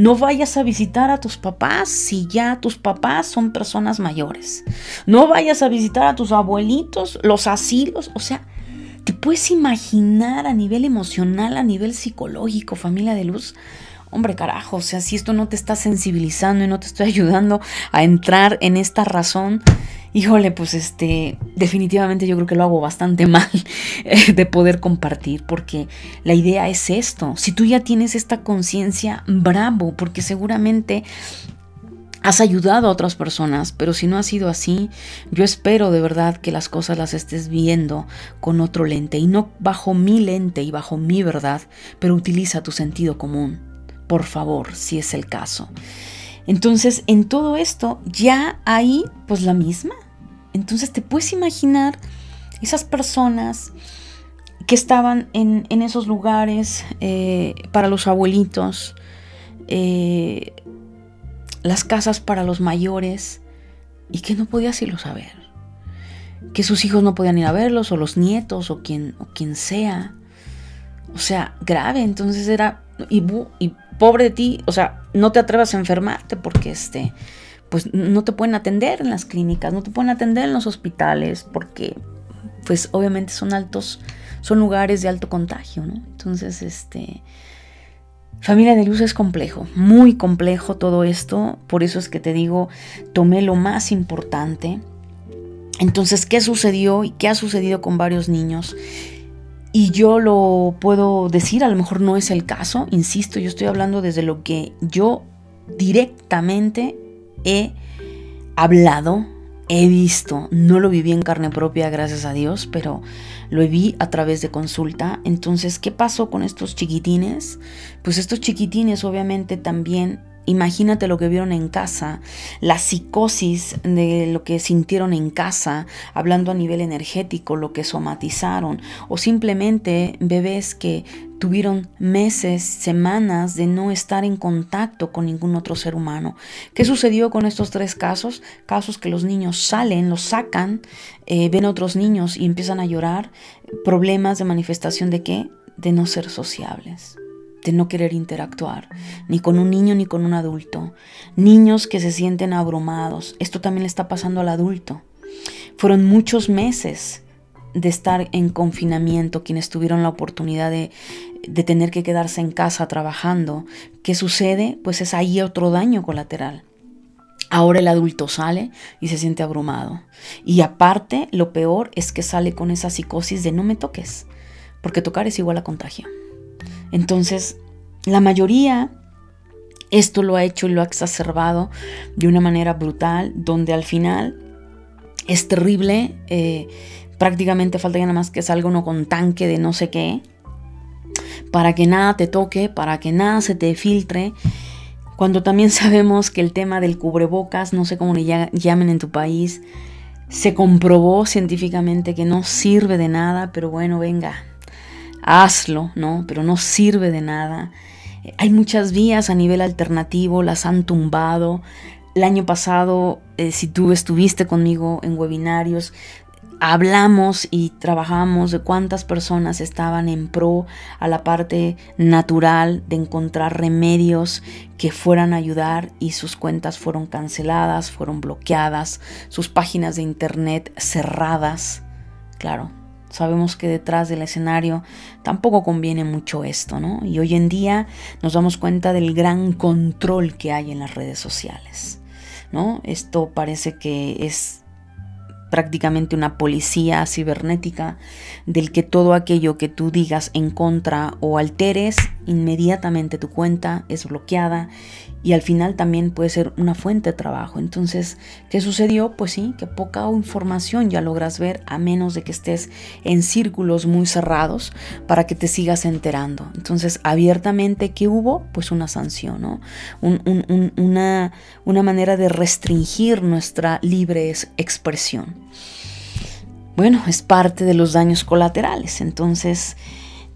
no vayas a visitar a tus papás si ya tus papás son personas mayores. No vayas a visitar a tus abuelitos, los asilos. O sea, ¿te puedes imaginar a nivel emocional, a nivel psicológico, familia de luz? Hombre, carajo, o sea, si esto no te está sensibilizando y no te estoy [laughs] ayudando a entrar en esta razón, híjole, pues este, definitivamente yo creo que lo hago bastante [laughs] mal eh, de poder compartir, porque la idea es esto. Si tú ya tienes esta conciencia, bravo, porque seguramente has ayudado a otras personas, pero si no ha sido así, yo espero de verdad que las cosas las estés viendo con otro lente y no bajo mi lente y bajo mi verdad, pero utiliza tu sentido común, por favor, si es el caso. Entonces, en todo esto ya hay pues la misma. Entonces, te puedes imaginar esas personas que estaban en, esos lugares eh, para los abuelitos, eh, las casas para los mayores, y que no podías irlos a ver. Que sus hijos no podían ir a verlos, o los nietos, o quien, o quien sea. O sea, grave. Entonces era. Y, y pobre de ti, o sea, no te atrevas a enfermarte porque este, pues no te pueden atender en las clínicas, no te pueden atender en los hospitales porque pues obviamente son altos, son lugares de alto contagio, ¿no? Entonces, este, familia de luz es complejo, muy complejo todo esto, por eso es que te digo, tomé lo más importante. Entonces, ¿qué sucedió y qué ha sucedido con varios niños? Y yo lo puedo decir, a lo mejor no es el caso, insisto, yo estoy hablando desde lo que yo directamente he hablado, he visto, no lo viví en carne propia, gracias a Dios, pero lo vi a través de consulta. Entonces, ¿qué pasó con estos chiquitines? Pues estos chiquitines obviamente también Imagínate lo que vieron en casa, la psicosis de lo que sintieron en casa, hablando a nivel energético, lo que somatizaron, o simplemente bebés que tuvieron meses, semanas de no estar en contacto con ningún otro ser humano. ¿Qué sucedió con estos tres casos? Casos que los niños salen, los sacan, eh, ven a otros niños y empiezan a llorar. Problemas de manifestación de qué? de no ser sociables, de no querer interactuar, ni con un niño ni con un adulto. Niños que se sienten abrumados. Esto también le está pasando al adulto. Fueron muchos meses de estar en confinamiento, quienes tuvieron la oportunidad de, de tener que quedarse en casa trabajando. ¿Qué sucede? Pues es ahí otro daño colateral. Ahora el adulto sale y se siente abrumado. Y aparte, lo peor es que sale con esa psicosis de no me toques, porque tocar es igual a contagio. Entonces, la mayoría esto lo ha hecho y lo ha exacerbado de una manera brutal, donde al final es terrible. Eh, prácticamente falta ya nada más que salga uno con tanque de no sé qué, para que nada te toque, para que nada se te filtre. Cuando también [laughs] sabemos que el tema del cubrebocas, no sé cómo le llamen en tu país, se comprobó científicamente que no sirve de nada, pero bueno, venga, hazlo, ¿no? Pero no sirve de nada. Hay muchas vías a nivel alternativo, las han tumbado. El año pasado, eh, si tú estuviste conmigo en webinarios, hablamos y trabajamos de cuántas personas estaban en pro a la parte natural de encontrar remedios que fueran a ayudar y sus cuentas fueron canceladas, fueron bloqueadas, sus páginas de internet cerradas. Claro, Sabemos que detrás del escenario tampoco conviene mucho esto, ¿no? Y hoy en día nos damos cuenta del gran control que hay en las redes sociales, ¿no? Esto parece que es prácticamente una policía cibernética del que todo aquello que tú digas en contra o alteres, inmediatamente tu cuenta es bloqueada y al final también puede ser una fuente de trabajo. Entonces, ¿qué sucedió? Pues sí, que poca información ya logras ver a menos de que estés en círculos muy cerrados para que te sigas enterando. Entonces, abiertamente, ¿qué hubo? Pues una sanción, ¿no? una, una manera de restringir nuestra libre expresión. Bueno, es parte de los daños colaterales. Entonces,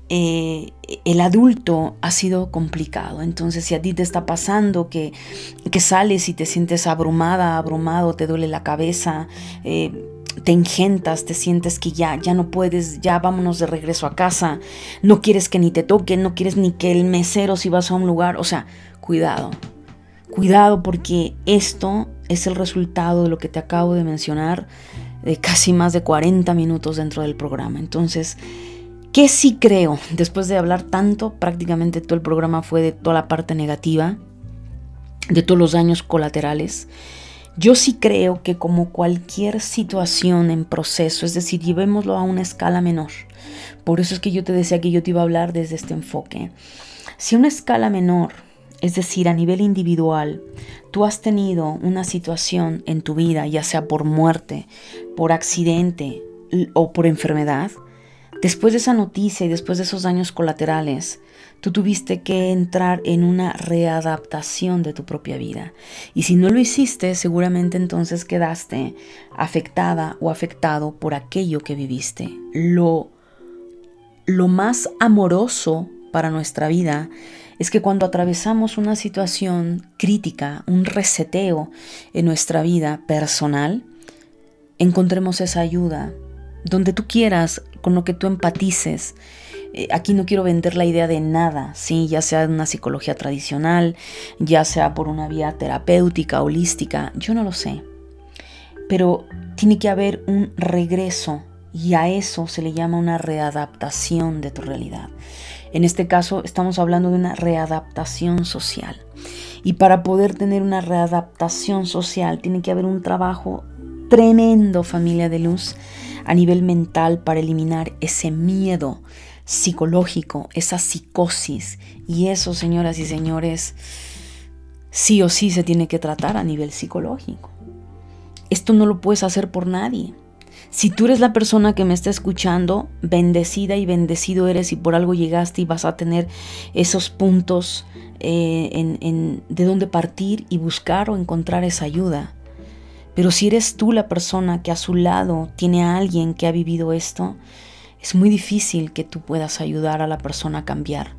eh, el adulto ha sido complicado. Entonces, si a ti te está pasando que, que sales y te sientes abrumada, abrumado, te duele la cabeza, eh, te engentas, te sientes que ya, ya no puedes, ya vámonos de regreso a casa, no quieres que ni te toquen, no quieres ni que el mesero si vas a un lugar, o sea, cuidado, cuidado porque esto es el resultado de lo que te acabo de mencionar, de casi más de 40 minutos dentro del programa. Entonces, ¿Qué sí creo? Después de hablar tanto, prácticamente todo el programa fue de toda la parte negativa, de todos los daños colaterales. Yo sí creo que como cualquier situación en proceso, es decir, llevémoslo a una escala menor. Por eso es que yo te decía que yo te iba a hablar desde este enfoque. Si una escala menor, es decir, a nivel individual, tú has tenido una situación en tu vida, ya sea por muerte, por accidente o por enfermedad, Después de esa noticia y después de esos daños colaterales, tú tuviste que entrar en una readaptación de tu propia vida. Y si no lo hiciste, seguramente entonces quedaste afectada o afectado por aquello que viviste. Lo, lo más amoroso para nuestra vida es que cuando atravesamos una situación crítica, un reseteo en nuestra vida personal, encontremos esa ayuda donde tú quieras, con lo que tú empatices. Eh, aquí no quiero vender la idea de nada, ¿sí? ya sea una psicología tradicional, ya sea por una vía terapéutica, holística, yo no lo sé. Pero tiene que haber un regreso y a eso se le llama una readaptación de tu realidad. En este caso estamos hablando de una readaptación social. Y para poder tener una readaptación social tiene que haber un trabajo tremendo, familia de luz, a nivel mental para eliminar ese miedo psicológico, esa psicosis. Y eso, señoras y señores, sí o sí se tiene que tratar a nivel psicológico. Esto no lo puedes hacer por nadie. Si tú eres la persona que me está escuchando, bendecida y bendecido eres y por algo llegaste y vas a tener esos puntos eh, en, de dónde partir y buscar o encontrar esa ayuda. Pero si eres tú la persona que a su lado tiene a alguien que ha vivido esto, es muy difícil que tú puedas ayudar a la persona a cambiar,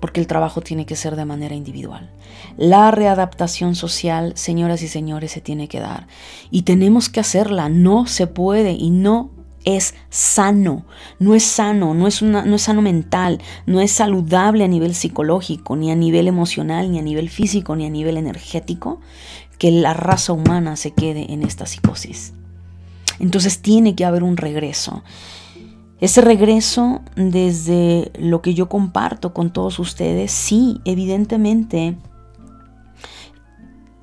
porque el trabajo tiene que ser de manera individual. La readaptación social, señoras y señores, se tiene que dar. Y tenemos que hacerla, no se puede y no es sano, no es sano, no es, una, no es sano mental, no es saludable a nivel psicológico, ni a nivel emocional, ni a nivel físico, ni a nivel energético, que la raza humana se quede en esta psicosis. Entonces tiene que haber un regreso. Ese regreso desde lo que yo comparto con todos ustedes, sí, evidentemente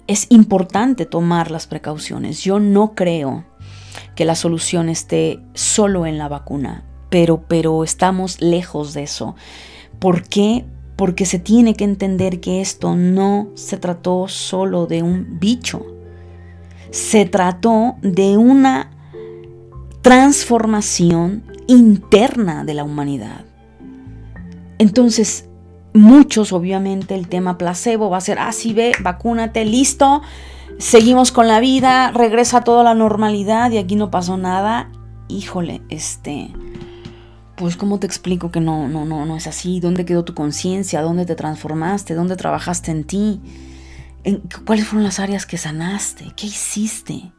es importante tomar las precauciones. Yo no creo que la solución esté solo en la vacuna, pero, pero estamos lejos de eso. ¿Por qué? Porque se tiene que entender que esto no se trató solo de un bicho, se trató de una transformación interna de la humanidad. Entonces, muchos, obviamente, el tema placebo va a ser, ah, sí, ve, vacúnate, listo, seguimos con la vida, regresa toda la normalidad y aquí no pasó nada. Híjole, este, pues cómo te explico que no, no, no, no es así. ¿Dónde quedó tu conciencia? ¿Dónde te transformaste? ¿Dónde trabajaste en ti? ¿En ¿Cuáles fueron las áreas que sanaste? ¿Qué hiciste?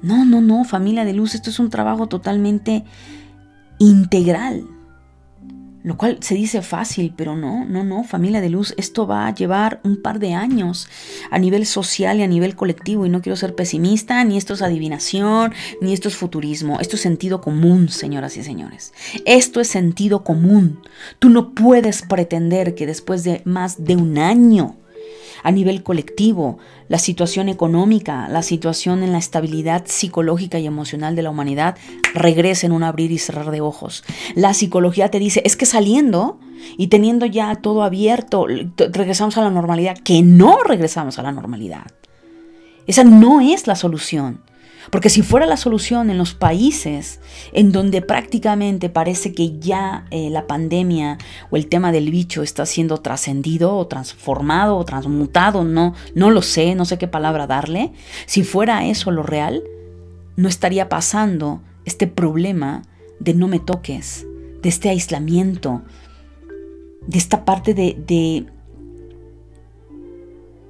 No, no, no, familia de luz, esto es un trabajo totalmente integral. Lo cual se dice fácil, pero no, no, no, familia de luz, esto va a llevar un par de años a nivel social y a nivel colectivo. Y no quiero ser pesimista, ni esto es adivinación, ni esto es futurismo. Esto es sentido común, señoras y señores. Esto es sentido común. Tú no puedes pretender que después de más de un año a nivel colectivo, la situación económica, la situación en la estabilidad psicológica y emocional de la humanidad regresa en un abrir y cerrar de ojos. La psicología te dice, es que saliendo y teniendo ya todo abierto, regresamos a la normalidad, que no regresamos a la normalidad. Esa no es la solución. Porque si fuera la solución en los países en donde prácticamente parece que ya eh, la pandemia o el tema del bicho está siendo trascendido o transformado o transmutado, no, no lo sé, no sé qué palabra darle, si fuera eso lo real, no estaría pasando este problema de no me toques, de este aislamiento, de esta parte de, de,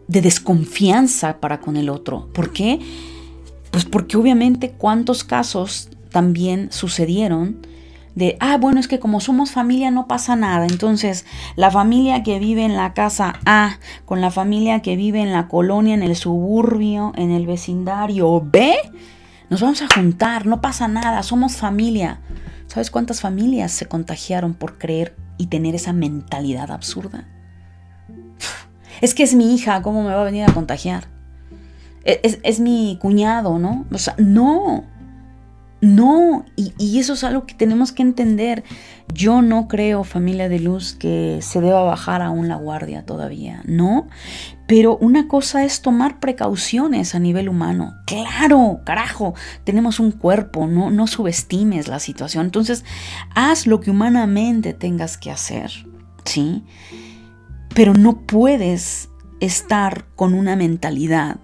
de desconfianza para con el otro. ¿Por qué? Pues porque obviamente cuántos casos también sucedieron de, ah, bueno, es que como somos familia no pasa nada. Entonces, la familia que vive en la casa A con la familia que vive en la colonia, en el suburbio, en el vecindario B, nos vamos a juntar, no pasa nada, somos familia. ¿Sabes cuántas familias se contagiaron por creer y tener esa mentalidad absurda? Es que es mi hija, ¿cómo me va a venir a contagiar? Es, mi cuñado, ¿no? O sea, no, no, y, y, eso es algo que tenemos que entender. Yo no creo, familia de luz, que se deba bajar aún la guardia todavía, ¿no? Pero una cosa es tomar precauciones a nivel humano. Claro, carajo, tenemos un cuerpo, no, no subestimes la situación. Entonces, haz lo que humanamente tengas que hacer, ¿sí? Pero no puedes estar con una mentalidad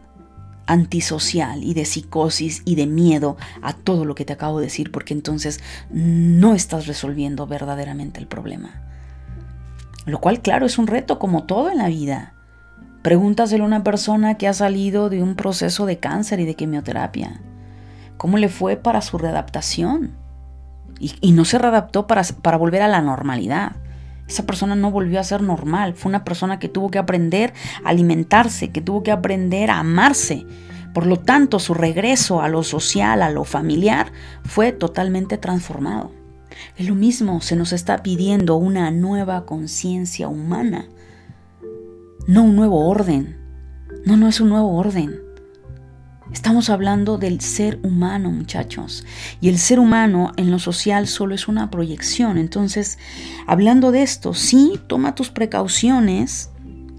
antisocial y de psicosis y de miedo a todo lo que te acabo de decir, porque entonces no estás resolviendo verdaderamente el problema. Lo cual, claro, es un reto como todo en la vida. Pregúntaselo a una persona que ha salido de un proceso de cáncer y de quimioterapia. ¿Cómo le fue para su readaptación? Y, no se readaptó para, para volver a la normalidad. Esa persona no volvió a ser normal. Fue una persona que tuvo que aprender a alimentarse, que tuvo que aprender a amarse. Por lo tanto, su regreso a lo social, a lo familiar, fue totalmente transformado. Es lo mismo, se nos está pidiendo una nueva conciencia humana, no un nuevo orden. No, no es un nuevo orden. Estamos hablando del ser humano, muchachos. Y el ser humano en lo social solo es una proyección. Entonces, hablando de esto, sí, toma tus precauciones,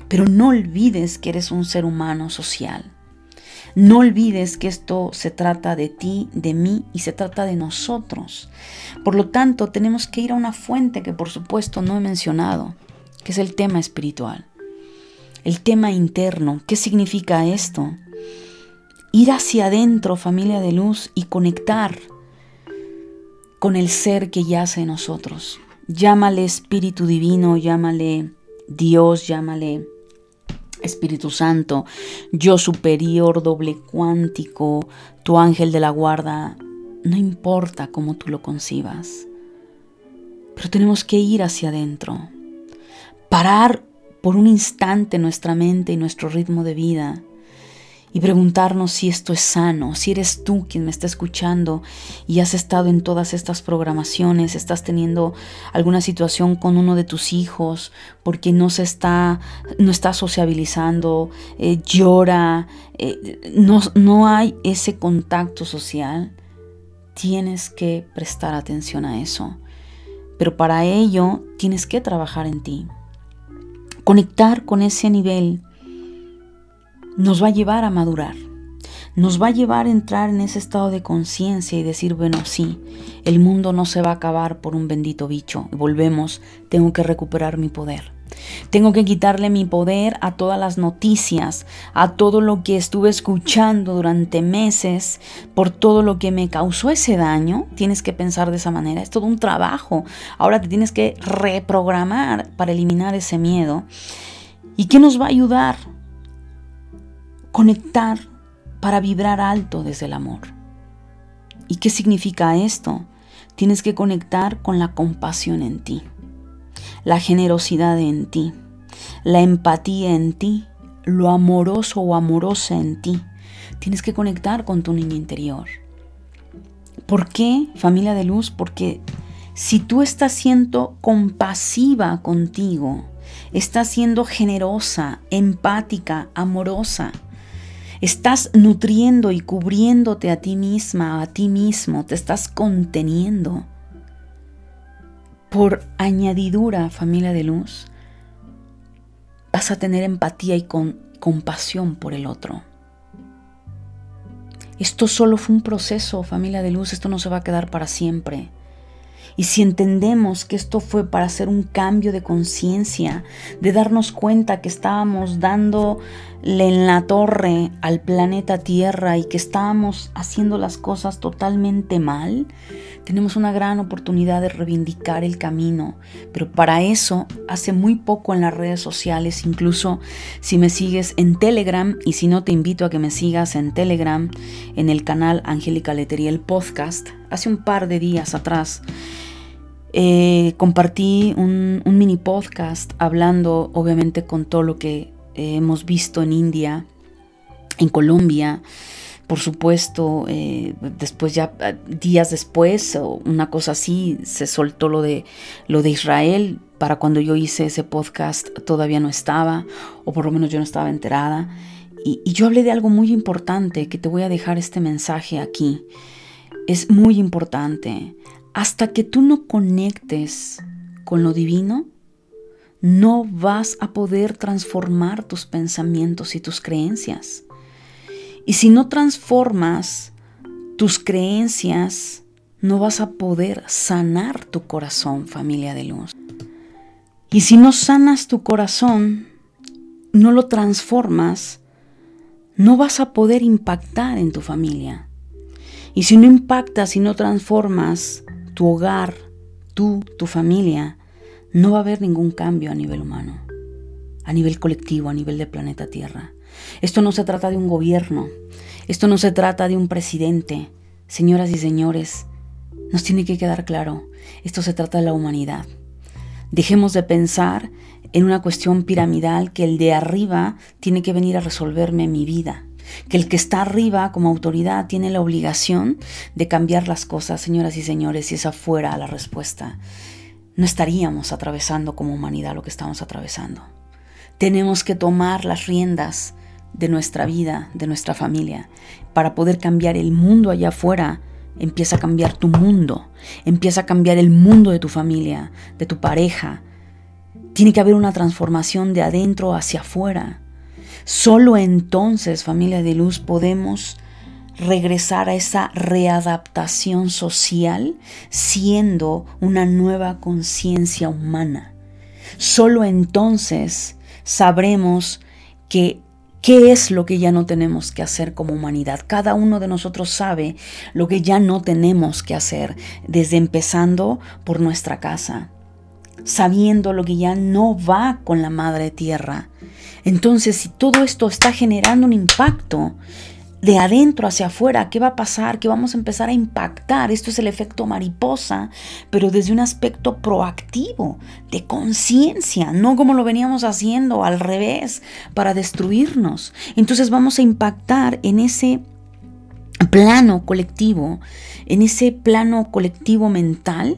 pero no olvides que eres un ser humano social. No olvides que esto se trata de ti, de mí y se trata de nosotros. Por lo tanto, tenemos que ir a una fuente que por supuesto no he mencionado, que es el tema espiritual. El tema interno. ¿Qué significa esto? Ir hacia adentro, familia de luz, y conectar con el ser que yace en nosotros. Llámale Espíritu Divino, llámale Dios, llámale Espíritu Santo, yo superior, doble cuántico, tu ángel de la guarda, no importa cómo tú lo concibas, pero tenemos que ir hacia adentro, parar por un instante nuestra mente y nuestro ritmo de vida y preguntarnos si esto es sano, si eres tú quien me está escuchando y has estado en todas estas programaciones, estás teniendo alguna situación con uno de tus hijos porque no se está, no está sociabilizando, eh, llora, eh, no, no hay ese contacto social, tienes que prestar atención a eso. Pero para ello tienes que trabajar en ti. Conectar con ese nivel nos va a llevar a madurar, nos va a llevar a entrar en ese estado de conciencia y decir, bueno, sí, el mundo no se va a acabar por un bendito bicho. Volvemos, tengo que recuperar mi poder. Tengo que quitarle mi poder a todas las noticias, a todo lo que estuve escuchando durante meses, por todo lo que me causó ese daño. Tienes que pensar de esa manera. Es todo un trabajo. Ahora te tienes que reprogramar para eliminar ese miedo. ¿Y qué nos va a ayudar? Conectar para vibrar alto desde el amor. ¿Y qué significa esto? Tienes que conectar con la compasión en ti, la generosidad en ti, la empatía en ti, lo amoroso o amorosa en ti. Tienes que conectar con tu niño interior. ¿Por qué, familia de luz? Porque si tú estás siendo compasiva contigo, estás siendo generosa, empática, amorosa, Estás nutriendo y cubriéndote a ti misma, a ti mismo, te estás conteniendo. Por añadidura, familia de luz, vas a tener empatía y compasión por el otro. Esto solo fue un proceso, familia de luz, esto no se va a quedar para siempre. Y si entendemos que esto fue para hacer un cambio de conciencia, de darnos cuenta que estábamos dándole en la torre al planeta Tierra y que estábamos haciendo las cosas totalmente mal, tenemos una gran oportunidad de reivindicar el camino. Pero para eso, hace muy poco en las redes sociales, incluso si me sigues en Telegram, y si no te invito a que me sigas en Telegram, en el canal Angélica Letería, el podcast, hace un par de días atrás, eh, compartí un, mini podcast hablando obviamente con todo lo que eh, hemos visto en India, en Colombia, por supuesto, eh, después ya días después, una cosa así, se soltó lo de, lo de Israel. Para cuando yo hice ese podcast todavía no estaba, o por lo menos yo no estaba enterada. y yo hablé de algo muy importante que te voy a dejar este mensaje aquí. Es muy importante hasta que tú no conectes con lo divino, no vas a poder transformar tus pensamientos y tus creencias. Y si no transformas tus creencias, no vas a poder sanar tu corazón, familia de luz. Y si no sanas tu corazón, no lo transformas, no vas a poder impactar en tu familia. Y si no impactas y no transformas tu hogar, tú, tu familia, no va a haber ningún cambio a nivel humano, a nivel colectivo, a nivel de planeta Tierra. Esto no se trata de un gobierno, esto no se trata de un presidente. Señoras y señores, nos tiene que quedar claro, esto se trata de la humanidad. Dejemos de pensar en una cuestión piramidal que el de arriba tiene que venir a resolverme mi vida que el que está arriba como autoridad tiene la obligación de cambiar las cosas, señoras y señores, si esa fuera la respuesta, no estaríamos atravesando como humanidad lo que estamos atravesando. Tenemos que tomar las riendas de nuestra vida, de nuestra familia, para poder cambiar el mundo allá afuera. Empieza a cambiar tu mundo, empieza a cambiar el mundo de tu familia, de tu pareja. Tiene que haber una transformación de adentro hacia afuera. Solo entonces, familia de luz, podemos regresar a esa readaptación social siendo una nueva conciencia humana. Solo entonces sabremos que ¿Qué es lo que ya no tenemos que hacer como humanidad? Cada uno de nosotros sabe lo que ya no tenemos que hacer, desde empezando por nuestra casa, sabiendo lo que ya no va con la madre tierra, entonces, si todo esto está generando un impacto, de adentro hacia afuera, ¿qué va a pasar? ¿Qué vamos a empezar a impactar? Esto es el efecto mariposa, pero desde un aspecto proactivo, de conciencia, no como lo veníamos haciendo al revés, para destruirnos. Entonces vamos a impactar en ese plano colectivo, en ese plano colectivo mental,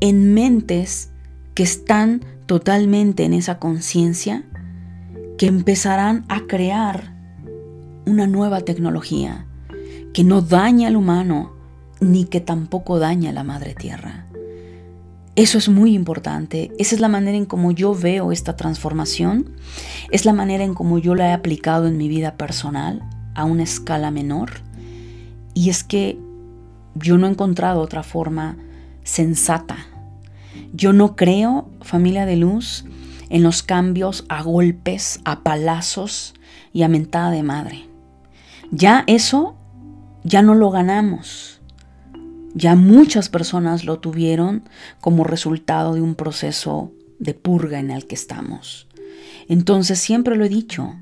en mentes que están totalmente en esa conciencia, que empezarán a crear una nueva tecnología que no daña al humano ni que tampoco daña a la madre tierra. Eso es muy importante. Esa es la manera en como yo veo esta transformación. Es la manera en como yo la he aplicado en mi vida personal a una escala menor. Y es que yo no he encontrado otra forma sensata. Yo no creo, familia de luz, en los cambios a golpes, a palazos y a mentada de madre. Ya eso, ya no lo ganamos. Ya muchas personas lo tuvieron como resultado de un proceso de purga en el que estamos. Entonces siempre lo he dicho,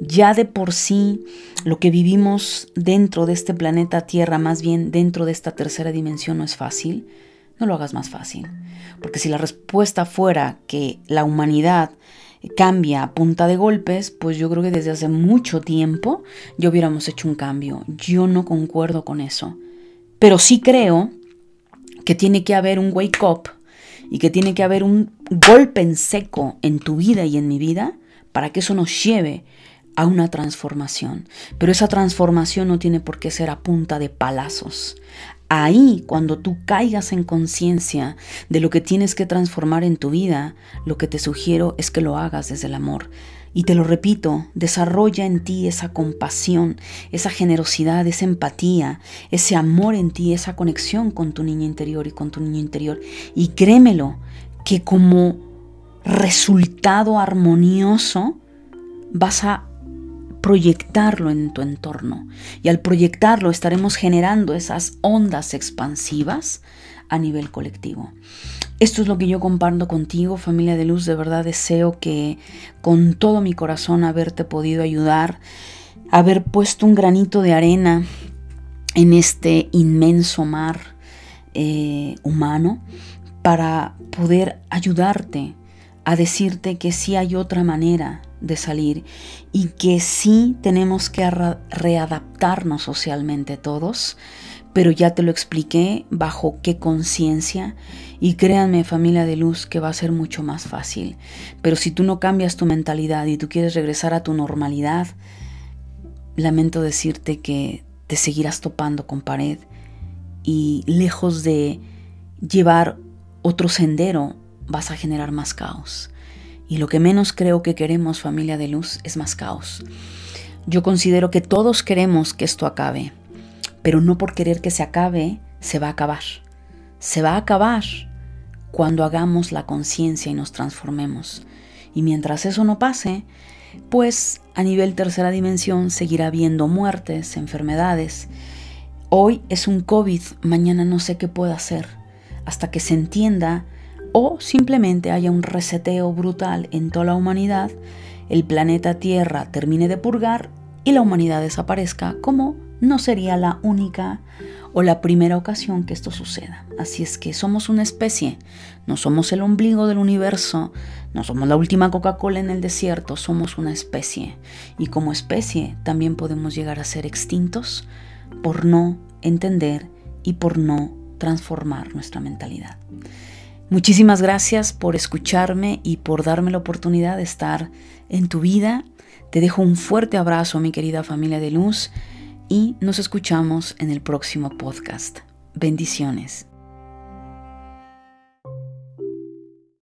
ya de por sí lo que vivimos dentro de este planeta Tierra, más bien dentro de esta tercera dimensión, no es fácil, no lo hagas más fácil. Porque si la respuesta fuera que la humanidad cambia a punta de golpes, pues yo creo que desde hace mucho tiempo ya hubiéramos hecho un cambio. Yo no concuerdo con eso. Pero sí creo que tiene que haber un wake up y que tiene que haber un golpe en seco en tu vida y en mi vida para que eso nos lleve a una transformación. Pero esa transformación no tiene por qué ser a punta de palazos. Ahí, cuando tú caigas en conciencia de lo que tienes que transformar en tu vida, lo que te sugiero es que lo hagas desde el amor. Y te lo repito, desarrolla en ti esa compasión, esa generosidad, esa empatía, ese amor en ti, esa conexión con tu niño interior y con tu niño interior. Y créemelo, que como resultado armonioso vas a proyectarlo en tu entorno. Y al proyectarlo estaremos generando esas ondas expansivas a nivel colectivo. Esto es lo que yo comparto contigo, familia de luz. De verdad deseo que con todo mi corazón haberte podido ayudar, haber puesto un granito de arena en este inmenso mar eh, humano para poder ayudarte a decirte que sí hay otra manera de salir y que sí tenemos que readaptarnos socialmente todos, pero ya te lo expliqué bajo qué conciencia y créanme familia de luz que va a ser mucho más fácil. Pero si tú no cambias tu mentalidad y tú quieres regresar a tu normalidad, lamento decirte que te seguirás topando con pared y lejos de llevar otro sendero vas a generar más caos. Y lo que menos creo que queremos, familia de luz, es más caos. Yo considero que todos queremos que esto acabe, pero no por querer que se acabe, se va a acabar. Se va a acabar cuando hagamos la conciencia y nos transformemos. Y mientras eso no pase, pues a nivel tercera dimensión seguirá habiendo muertes, enfermedades. Hoy es un COVID, mañana no sé qué pueda hacer, hasta que se entienda o simplemente haya un reseteo brutal en toda la humanidad, el planeta Tierra termine de purgar y la humanidad desaparezca, como no sería la única o la primera ocasión que esto suceda. Así es que somos una especie, no somos el ombligo del universo, no somos la última Coca-Cola en el desierto, somos una especie. Y como especie también podemos llegar a ser extintos por no entender y por no transformar nuestra mentalidad. Muchísimas gracias por escucharme y por darme la oportunidad de estar en tu vida. Te dejo un fuerte abrazo, mi querida familia de luz, y nos escuchamos en el próximo podcast. Bendiciones.